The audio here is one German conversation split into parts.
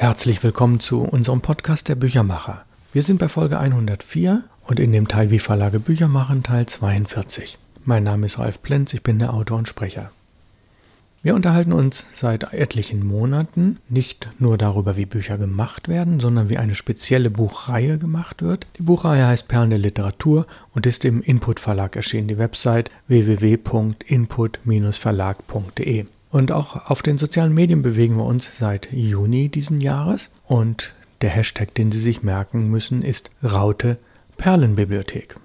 Herzlich willkommen zu unserem Podcast der Büchermacher. Wir sind bei Folge 104 und in dem Teil Wie Verlage Bücher machen Teil 42. Mein Name ist Ralf Plenz, ich bin der Autor und Sprecher. Wir unterhalten uns seit etlichen Monaten nicht nur darüber, wie Bücher gemacht werden, sondern wie eine spezielle Buchreihe gemacht wird. Die Buchreihe heißt Perlen der Literatur und ist im Input Verlag erschienen. Die Website www.input-verlag.de. Und auch auf den sozialen Medien bewegen wir uns seit Juni diesen Jahres. Und der Hashtag, den Sie sich merken müssen, ist Raute Perlenbibliothek.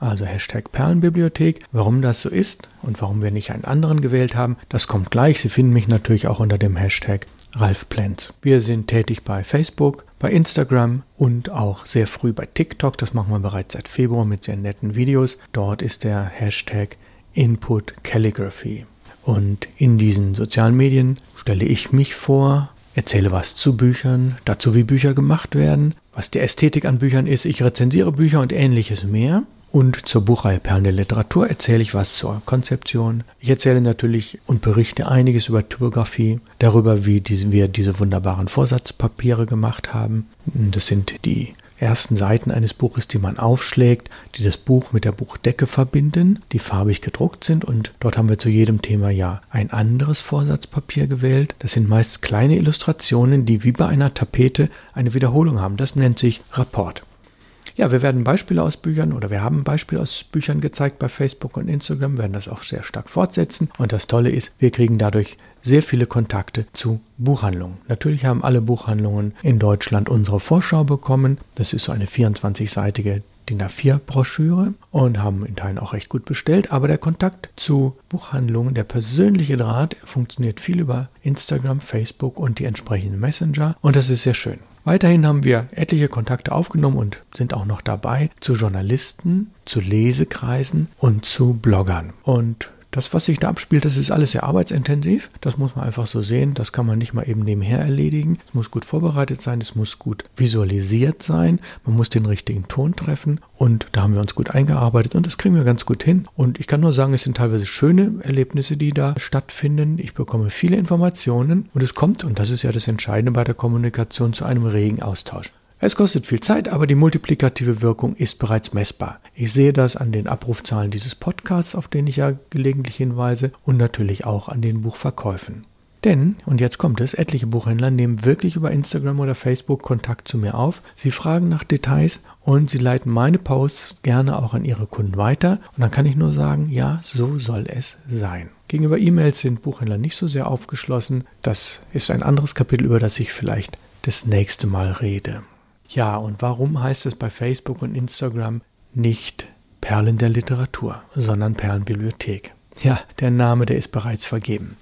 Also Hashtag Perlenbibliothek. Warum das so ist und warum wir nicht einen anderen gewählt haben, das kommt gleich. Sie finden mich natürlich auch unter dem Hashtag Ralf Plenz. Wir sind tätig bei Facebook, bei Instagram und auch sehr früh bei TikTok. Das machen wir bereits seit Februar mit sehr netten Videos. Dort ist der Hashtag Input Calligraphy. Und in diesen sozialen Medien stelle ich mich vor, erzähle was zu Büchern, dazu wie Bücher gemacht werden, was die Ästhetik an Büchern ist, ich rezensiere Bücher und ähnliches mehr. Und zur Buchreihe Perlen der Literatur erzähle ich was zur Konzeption. Ich erzähle natürlich und berichte einiges über Typografie, darüber, wie wir diese wunderbaren Vorsatzpapiere gemacht haben. Das sind die ersten Seiten eines Buches, die man aufschlägt, die das Buch mit der Buchdecke verbinden, die farbig gedruckt sind und dort haben wir zu jedem Thema ja ein anderes Vorsatzpapier gewählt. Das sind meist kleine Illustrationen, die wie bei einer Tapete eine Wiederholung haben. Das nennt sich Rapport. Ja, wir werden Beispiele aus Büchern oder wir haben Beispiele aus Büchern gezeigt bei Facebook und Instagram, werden das auch sehr stark fortsetzen. Und das Tolle ist, wir kriegen dadurch sehr viele Kontakte zu Buchhandlungen. Natürlich haben alle Buchhandlungen in Deutschland unsere Vorschau bekommen. Das ist so eine 24-seitige DIN A4-Broschüre und haben in Teilen auch recht gut bestellt. Aber der Kontakt zu Buchhandlungen, der persönliche Draht, funktioniert viel über Instagram, Facebook und die entsprechenden Messenger. Und das ist sehr schön. Weiterhin haben wir etliche Kontakte aufgenommen und sind auch noch dabei zu Journalisten, zu Lesekreisen und zu Bloggern. Und das, was sich da abspielt, das ist alles sehr arbeitsintensiv. Das muss man einfach so sehen. Das kann man nicht mal eben nebenher erledigen. Es muss gut vorbereitet sein, es muss gut visualisiert sein. Man muss den richtigen Ton treffen. Und da haben wir uns gut eingearbeitet und das kriegen wir ganz gut hin. Und ich kann nur sagen, es sind teilweise schöne Erlebnisse, die da stattfinden. Ich bekomme viele Informationen und es kommt, und das ist ja das Entscheidende bei der Kommunikation, zu einem regen Austausch. Es kostet viel Zeit, aber die multiplikative Wirkung ist bereits messbar. Ich sehe das an den Abrufzahlen dieses Podcasts, auf den ich ja gelegentlich hinweise, und natürlich auch an den Buchverkäufen. Denn, und jetzt kommt es, etliche Buchhändler nehmen wirklich über Instagram oder Facebook Kontakt zu mir auf. Sie fragen nach Details und sie leiten meine Posts gerne auch an ihre Kunden weiter. Und dann kann ich nur sagen, ja, so soll es sein. Gegenüber E-Mails sind Buchhändler nicht so sehr aufgeschlossen. Das ist ein anderes Kapitel, über das ich vielleicht das nächste Mal rede. Ja, und warum heißt es bei Facebook und Instagram nicht Perlen der Literatur, sondern Perlenbibliothek? Ja, der Name, der ist bereits vergeben.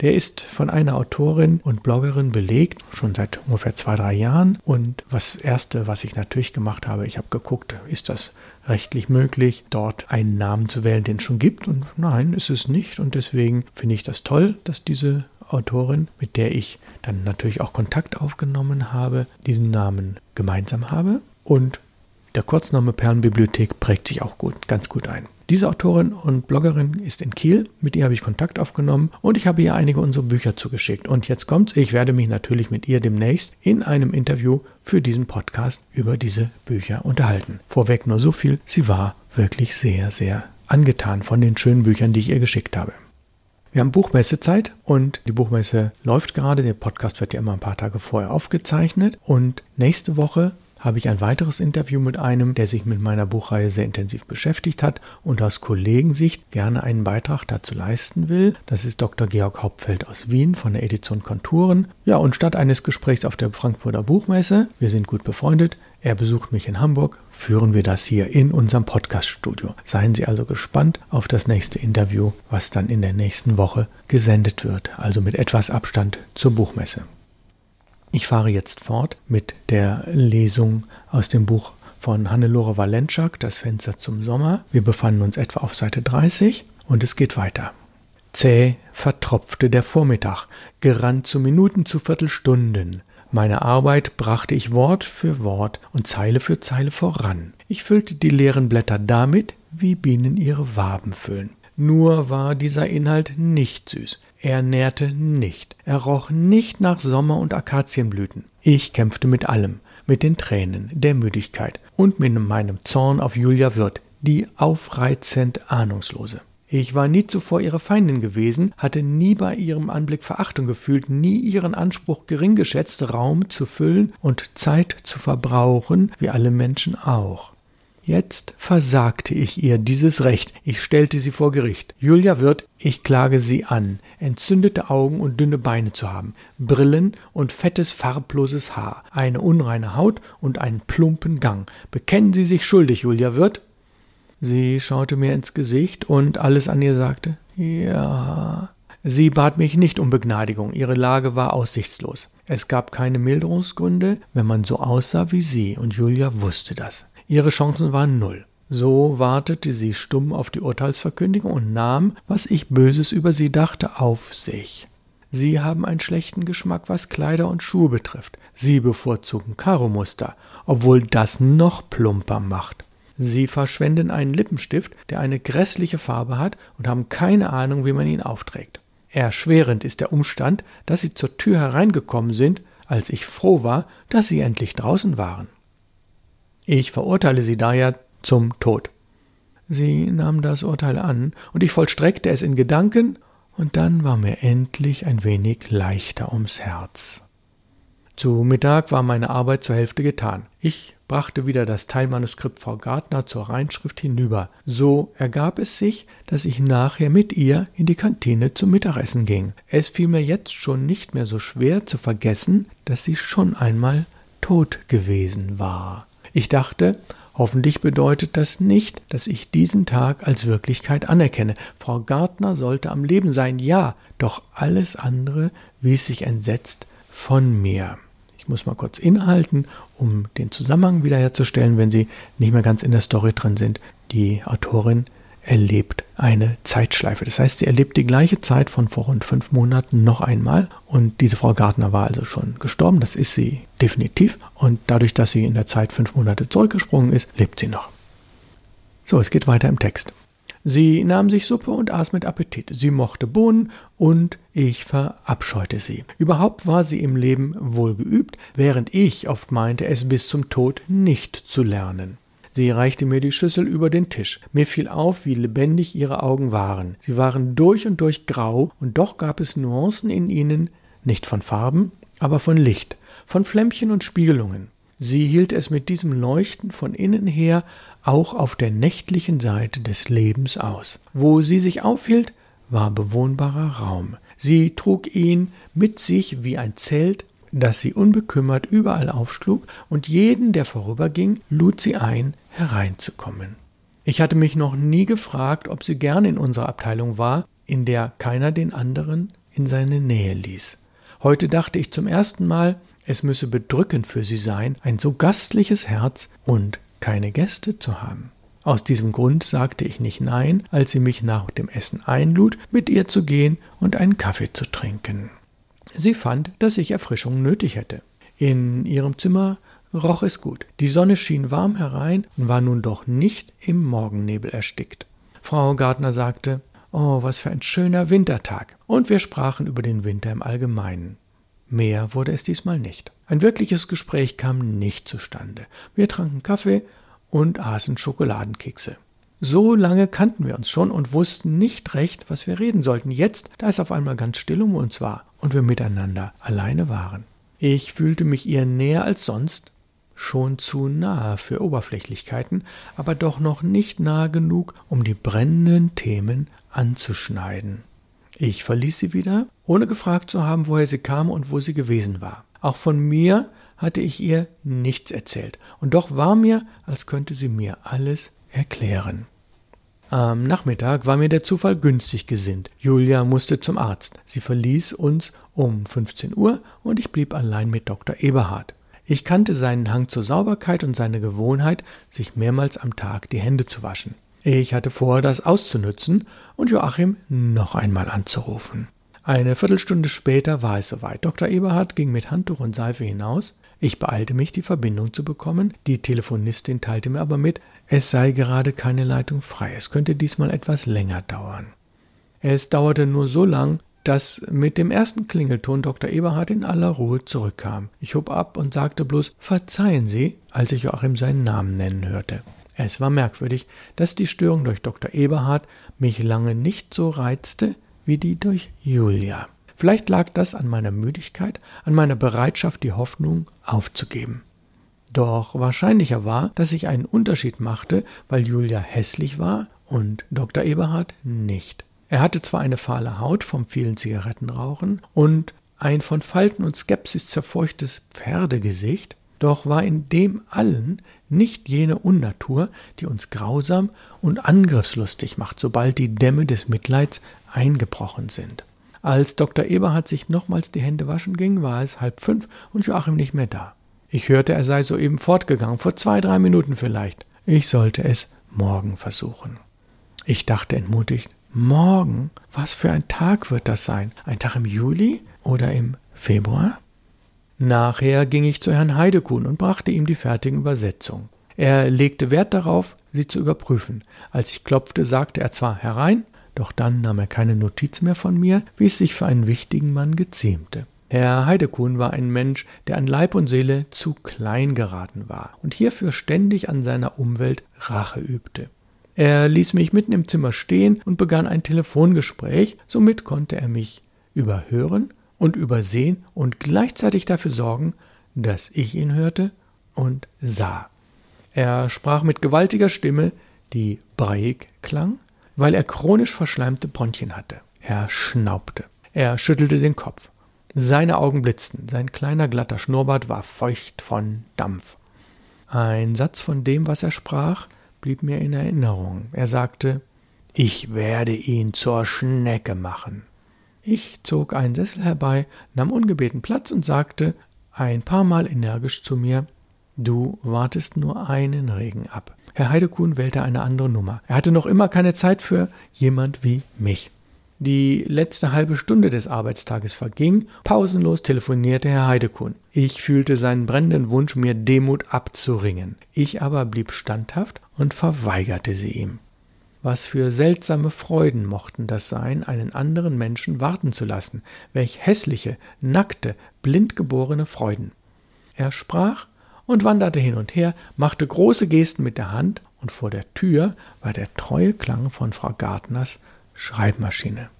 Der ist von einer Autorin und Bloggerin belegt, schon seit ungefähr zwei, drei Jahren. Und das Erste, was ich natürlich gemacht habe, ich habe geguckt, ist das rechtlich möglich, dort einen Namen zu wählen, den es schon gibt. Und nein, ist es nicht. Und deswegen finde ich das toll, dass diese Autorin, mit der ich dann natürlich auch Kontakt aufgenommen habe, diesen Namen gemeinsam habe. Und der Kurzname Perlenbibliothek prägt sich auch gut, ganz gut ein. Diese Autorin und Bloggerin ist in Kiel, mit ihr habe ich Kontakt aufgenommen und ich habe ihr einige unserer Bücher zugeschickt. Und jetzt kommt's, ich werde mich natürlich mit ihr demnächst in einem Interview für diesen Podcast über diese Bücher unterhalten. Vorweg nur so viel, sie war wirklich sehr, sehr angetan von den schönen Büchern, die ich ihr geschickt habe. Wir haben Buchmessezeit und die Buchmesse läuft gerade. Der Podcast wird ja immer ein paar Tage vorher aufgezeichnet. Und nächste Woche habe ich ein weiteres Interview mit einem, der sich mit meiner Buchreihe sehr intensiv beschäftigt hat und aus Kollegensicht gerne einen Beitrag dazu leisten will. Das ist Dr. Georg Hauptfeld aus Wien von der Edition Konturen. Ja, und statt eines Gesprächs auf der Frankfurter Buchmesse, wir sind gut befreundet, er besucht mich in Hamburg, führen wir das hier in unserem Podcast-Studio. Seien Sie also gespannt auf das nächste Interview, was dann in der nächsten Woche gesendet wird, also mit etwas Abstand zur Buchmesse. Ich fahre jetzt fort mit der Lesung aus dem Buch von Hannelore Walentschak, Das Fenster zum Sommer. Wir befanden uns etwa auf Seite 30 und es geht weiter. Zäh vertropfte der Vormittag, gerannt zu Minuten, zu Viertelstunden. Meine Arbeit brachte ich Wort für Wort und Zeile für Zeile voran. Ich füllte die leeren Blätter damit, wie Bienen ihre Waben füllen. Nur war dieser Inhalt nicht süß. Er nährte nicht. Er roch nicht nach Sommer und Akazienblüten. Ich kämpfte mit allem, mit den Tränen, der Müdigkeit und mit meinem Zorn auf Julia Wirth, die aufreizend ahnungslose. Ich war nie zuvor ihre Feindin gewesen, hatte nie bei ihrem Anblick Verachtung gefühlt, nie ihren Anspruch gering geschätzt, Raum zu füllen und Zeit zu verbrauchen, wie alle Menschen auch. Jetzt versagte ich ihr dieses Recht. Ich stellte sie vor Gericht. Julia wird, ich klage sie an, entzündete Augen und dünne Beine zu haben, Brillen und fettes, farbloses Haar, eine unreine Haut und einen plumpen Gang. Bekennen Sie sich schuldig, Julia wird? Sie schaute mir ins Gesicht und alles an ihr sagte Ja. Sie bat mich nicht um Begnadigung, ihre Lage war aussichtslos. Es gab keine Milderungsgründe, wenn man so aussah wie sie, und Julia wusste das. Ihre Chancen waren null. So wartete sie stumm auf die Urteilsverkündigung und nahm, was ich Böses über sie dachte, auf sich. Sie haben einen schlechten Geschmack, was Kleider und Schuhe betrifft. Sie bevorzugen Karomuster, obwohl das noch plumper macht. Sie verschwenden einen Lippenstift, der eine grässliche Farbe hat, und haben keine Ahnung, wie man ihn aufträgt. Erschwerend ist der Umstand, dass Sie zur Tür hereingekommen sind, als ich froh war, dass Sie endlich draußen waren. Ich verurteile Sie daher zum Tod. Sie nahm das Urteil an, und ich vollstreckte es in Gedanken, und dann war mir endlich ein wenig leichter ums Herz. Zu Mittag war meine Arbeit zur Hälfte getan. Ich brachte wieder das Teilmanuskript Frau Gartner zur Reinschrift hinüber. So ergab es sich, dass ich nachher mit ihr in die Kantine zum Mittagessen ging. Es fiel mir jetzt schon nicht mehr so schwer zu vergessen, dass sie schon einmal tot gewesen war. Ich dachte, Hoffentlich bedeutet das nicht, dass ich diesen Tag als Wirklichkeit anerkenne. Frau Gartner sollte am Leben sein, ja, doch alles andere wies sich entsetzt von mir. Ich muss mal kurz inhalten, um den Zusammenhang wiederherzustellen, wenn Sie nicht mehr ganz in der Story drin sind. Die Autorin erlebt eine Zeitschleife. Das heißt, sie erlebt die gleiche Zeit von vor rund fünf Monaten noch einmal. Und diese Frau Gartner war also schon gestorben. Das ist sie definitiv. Und dadurch, dass sie in der Zeit fünf Monate zurückgesprungen ist, lebt sie noch. So, es geht weiter im Text. Sie nahm sich Suppe und aß mit Appetit. Sie mochte Bohnen und ich verabscheute sie. Überhaupt war sie im Leben wohl geübt, während ich oft meinte, es bis zum Tod nicht zu lernen. Sie reichte mir die Schüssel über den Tisch. Mir fiel auf, wie lebendig ihre Augen waren. Sie waren durch und durch grau, und doch gab es Nuancen in ihnen, nicht von Farben, aber von Licht, von Flämmchen und Spiegelungen. Sie hielt es mit diesem Leuchten von innen her auch auf der nächtlichen Seite des Lebens aus. Wo sie sich aufhielt, war bewohnbarer Raum. Sie trug ihn mit sich wie ein Zelt, das sie unbekümmert überall aufschlug, und jeden, der vorüberging, lud sie ein, hereinzukommen. Ich hatte mich noch nie gefragt, ob sie gern in unserer Abteilung war, in der keiner den anderen in seine Nähe ließ. Heute dachte ich zum ersten Mal, es müsse bedrückend für sie sein, ein so gastliches Herz und keine Gäste zu haben. Aus diesem Grund sagte ich nicht nein, als sie mich nach dem Essen einlud, mit ihr zu gehen und einen Kaffee zu trinken. Sie fand, dass ich Erfrischung nötig hätte. In ihrem Zimmer roch es gut. Die Sonne schien warm herein und war nun doch nicht im Morgennebel erstickt. Frau Gardner sagte, Oh, was für ein schöner Wintertag. Und wir sprachen über den Winter im Allgemeinen. Mehr wurde es diesmal nicht. Ein wirkliches Gespräch kam nicht zustande. Wir tranken Kaffee und aßen Schokoladenkekse. So lange kannten wir uns schon und wussten nicht recht, was wir reden sollten. Jetzt, da es auf einmal ganz still um uns war und wir miteinander alleine waren. Ich fühlte mich ihr näher als sonst, schon zu nahe für Oberflächlichkeiten, aber doch noch nicht nahe genug, um die brennenden Themen anzuschneiden. Ich verließ sie wieder, ohne gefragt zu haben, woher sie kam und wo sie gewesen war. Auch von mir hatte ich ihr nichts erzählt, und doch war mir, als könnte sie mir alles erklären. Am Nachmittag war mir der Zufall günstig gesinnt. Julia musste zum Arzt. Sie verließ uns um 15 Uhr und ich blieb allein mit Dr. Eberhard. Ich kannte seinen Hang zur Sauberkeit und seine Gewohnheit, sich mehrmals am Tag die Hände zu waschen. Ich hatte vor, das auszunützen und Joachim noch einmal anzurufen. Eine Viertelstunde später war es soweit. Dr. Eberhard ging mit Handtuch und Seife hinaus. Ich beeilte mich, die Verbindung zu bekommen. Die Telefonistin teilte mir aber mit, es sei gerade keine Leitung frei. Es könnte diesmal etwas länger dauern. Es dauerte nur so lang, dass mit dem ersten Klingelton Dr. Eberhard in aller Ruhe zurückkam. Ich hob ab und sagte bloß Verzeihen Sie, als ich Joachim seinen Namen nennen hörte. Es war merkwürdig, dass die Störung durch Dr. Eberhard mich lange nicht so reizte wie die durch Julia. Vielleicht lag das an meiner Müdigkeit, an meiner Bereitschaft, die Hoffnung aufzugeben. Doch wahrscheinlicher war, dass ich einen Unterschied machte, weil Julia hässlich war und Dr. Eberhard nicht. Er hatte zwar eine fahle Haut vom vielen Zigarettenrauchen und ein von Falten und Skepsis zerfeuchtes Pferdegesicht, doch war in dem allen nicht jene Unnatur, die uns grausam und angriffslustig macht, sobald die Dämme des Mitleids eingebrochen sind. Als Dr. Eberhard sich nochmals die Hände waschen ging, war es halb fünf und Joachim nicht mehr da. Ich hörte, er sei soeben fortgegangen, vor zwei, drei Minuten vielleicht. Ich sollte es morgen versuchen. Ich dachte entmutigt, morgen? Was für ein Tag wird das sein? Ein Tag im Juli oder im Februar? Nachher ging ich zu Herrn Heidekuhn und brachte ihm die fertigen Übersetzungen. Er legte Wert darauf, sie zu überprüfen. Als ich klopfte, sagte er zwar herein, doch dann nahm er keine Notiz mehr von mir, wie es sich für einen wichtigen Mann geziemte. Herr Heidekuhn war ein Mensch, der an Leib und Seele zu klein geraten war und hierfür ständig an seiner Umwelt Rache übte. Er ließ mich mitten im Zimmer stehen und begann ein Telefongespräch, somit konnte er mich überhören und übersehen und gleichzeitig dafür sorgen, dass ich ihn hörte und sah. Er sprach mit gewaltiger Stimme, die breiig klang, weil er chronisch verschleimte Bronchien hatte. Er schnaubte. Er schüttelte den Kopf. Seine Augen blitzten, sein kleiner glatter Schnurrbart war feucht von Dampf. Ein Satz von dem, was er sprach, blieb mir in Erinnerung. Er sagte Ich werde ihn zur Schnecke machen. Ich zog einen Sessel herbei, nahm ungebeten Platz und sagte ein paar Mal energisch zu mir Du wartest nur einen Regen ab. Herr Heidekuhn wählte eine andere Nummer. Er hatte noch immer keine Zeit für jemand wie mich. Die letzte halbe Stunde des Arbeitstages verging, pausenlos telefonierte Herr Heidekuhn. Ich fühlte seinen brennenden Wunsch, mir Demut abzuringen. Ich aber blieb standhaft und verweigerte sie ihm. Was für seltsame Freuden mochten das sein, einen anderen Menschen warten zu lassen, welch hässliche, nackte, blindgeborene Freuden. Er sprach und wanderte hin und her, machte große Gesten mit der Hand, und vor der Tür war der treue Klang von Frau Gartners Schreibmaschine.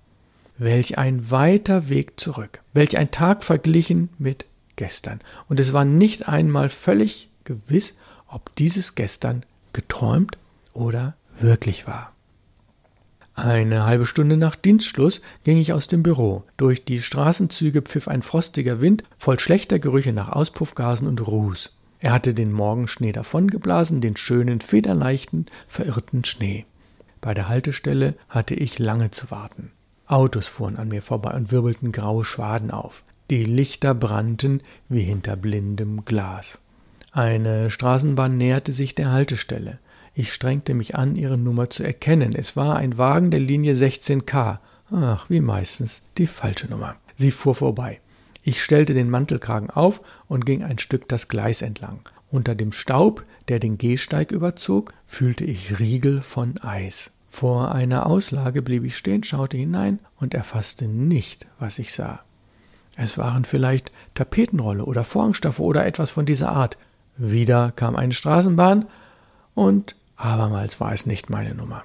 Welch ein weiter Weg zurück, welch ein Tag verglichen mit gestern. Und es war nicht einmal völlig gewiss, ob dieses gestern geträumt oder wirklich war. Eine halbe Stunde nach Dienstschluss ging ich aus dem Büro. Durch die Straßenzüge pfiff ein frostiger Wind voll schlechter Gerüche nach Auspuffgasen und Ruß. Er hatte den Morgenschnee davongeblasen, den schönen, federleichten, verirrten Schnee. Bei der Haltestelle hatte ich lange zu warten. Autos fuhren an mir vorbei und wirbelten graue Schwaden auf. Die Lichter brannten wie hinter blindem Glas. Eine Straßenbahn näherte sich der Haltestelle. Ich strengte mich an, ihre Nummer zu erkennen. Es war ein Wagen der Linie 16K. Ach, wie meistens die falsche Nummer. Sie fuhr vorbei. Ich stellte den Mantelkragen auf und ging ein Stück das Gleis entlang. Unter dem Staub, der den Gehsteig überzog, fühlte ich Riegel von Eis. Vor einer Auslage blieb ich stehen, schaute hinein und erfasste nicht, was ich sah. Es waren vielleicht Tapetenrolle oder Vorhangstoffe oder etwas von dieser Art. Wieder kam eine Straßenbahn und abermals war es nicht meine Nummer.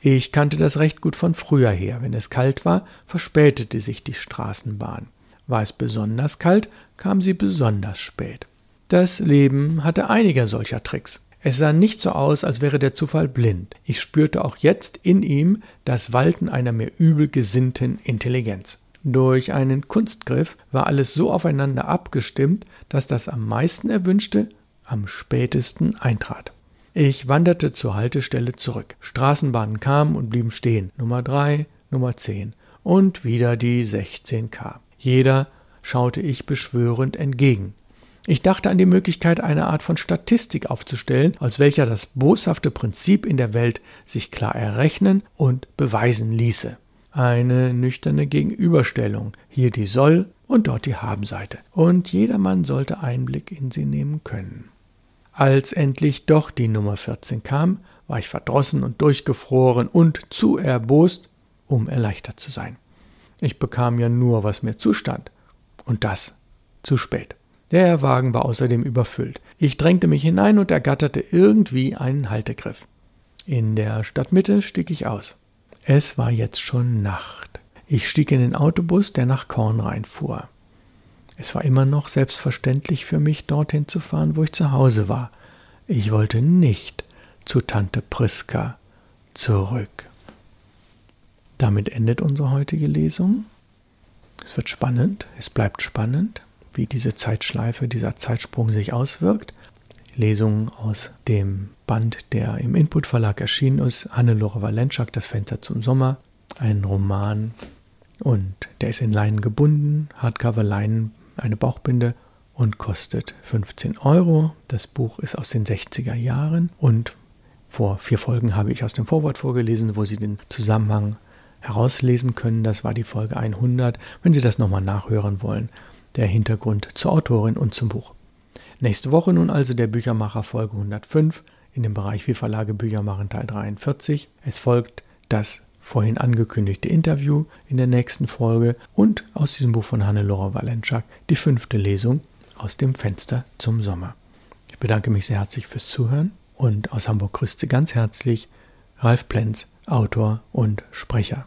Ich kannte das recht gut von früher her. Wenn es kalt war, verspätete sich die Straßenbahn. War es besonders kalt, kam sie besonders spät. Das Leben hatte einige solcher Tricks. Es sah nicht so aus, als wäre der Zufall blind. Ich spürte auch jetzt in ihm das Walten einer mir übel gesinnten Intelligenz. Durch einen Kunstgriff war alles so aufeinander abgestimmt, dass das am meisten erwünschte am spätesten eintrat. Ich wanderte zur Haltestelle zurück. Straßenbahnen kamen und blieben stehen. Nummer 3, Nummer 10 und wieder die 16K. Jeder schaute ich beschwörend entgegen. Ich dachte an die Möglichkeit, eine Art von Statistik aufzustellen, aus welcher das boshafte Prinzip in der Welt sich klar errechnen und beweisen ließe. eine nüchterne Gegenüberstellung. Hier die Soll- und dort die Habenseite. Und jedermann sollte Einblick in sie nehmen können. Als endlich doch die Nummer 14 kam, war ich verdrossen und durchgefroren und zu erbost, um erleichtert zu sein. Ich bekam ja nur, was mir zustand. Und das zu spät. Der Wagen war außerdem überfüllt. Ich drängte mich hinein und ergatterte irgendwie einen Haltegriff. In der Stadtmitte stieg ich aus. Es war jetzt schon Nacht. Ich stieg in den Autobus, der nach Kornrhein fuhr. Es war immer noch selbstverständlich für mich, dorthin zu fahren, wo ich zu Hause war. Ich wollte nicht zu Tante Priska zurück. Damit endet unsere heutige Lesung. Es wird spannend, es bleibt spannend wie diese Zeitschleife, dieser Zeitsprung sich auswirkt. Lesungen aus dem Band, der im Input Verlag erschienen ist, Hannelore Walenschak, Das Fenster zum Sommer, ein Roman und der ist in Leinen gebunden, Hardcover Leinen, eine Bauchbinde und kostet 15 Euro. Das Buch ist aus den 60er Jahren und vor vier Folgen habe ich aus dem Vorwort vorgelesen, wo Sie den Zusammenhang herauslesen können. Das war die Folge 100. Wenn Sie das nochmal nachhören wollen, der Hintergrund zur Autorin und zum Buch. Nächste Woche nun also der Büchermacher Folge 105 in dem Bereich Wie Verlage Bücher machen Teil 43. Es folgt das vorhin angekündigte Interview in der nächsten Folge und aus diesem Buch von Hannelore Walenczak die fünfte Lesung aus dem Fenster zum Sommer. Ich bedanke mich sehr herzlich fürs Zuhören und aus Hamburg grüßte ganz herzlich Ralf Plenz, Autor und Sprecher.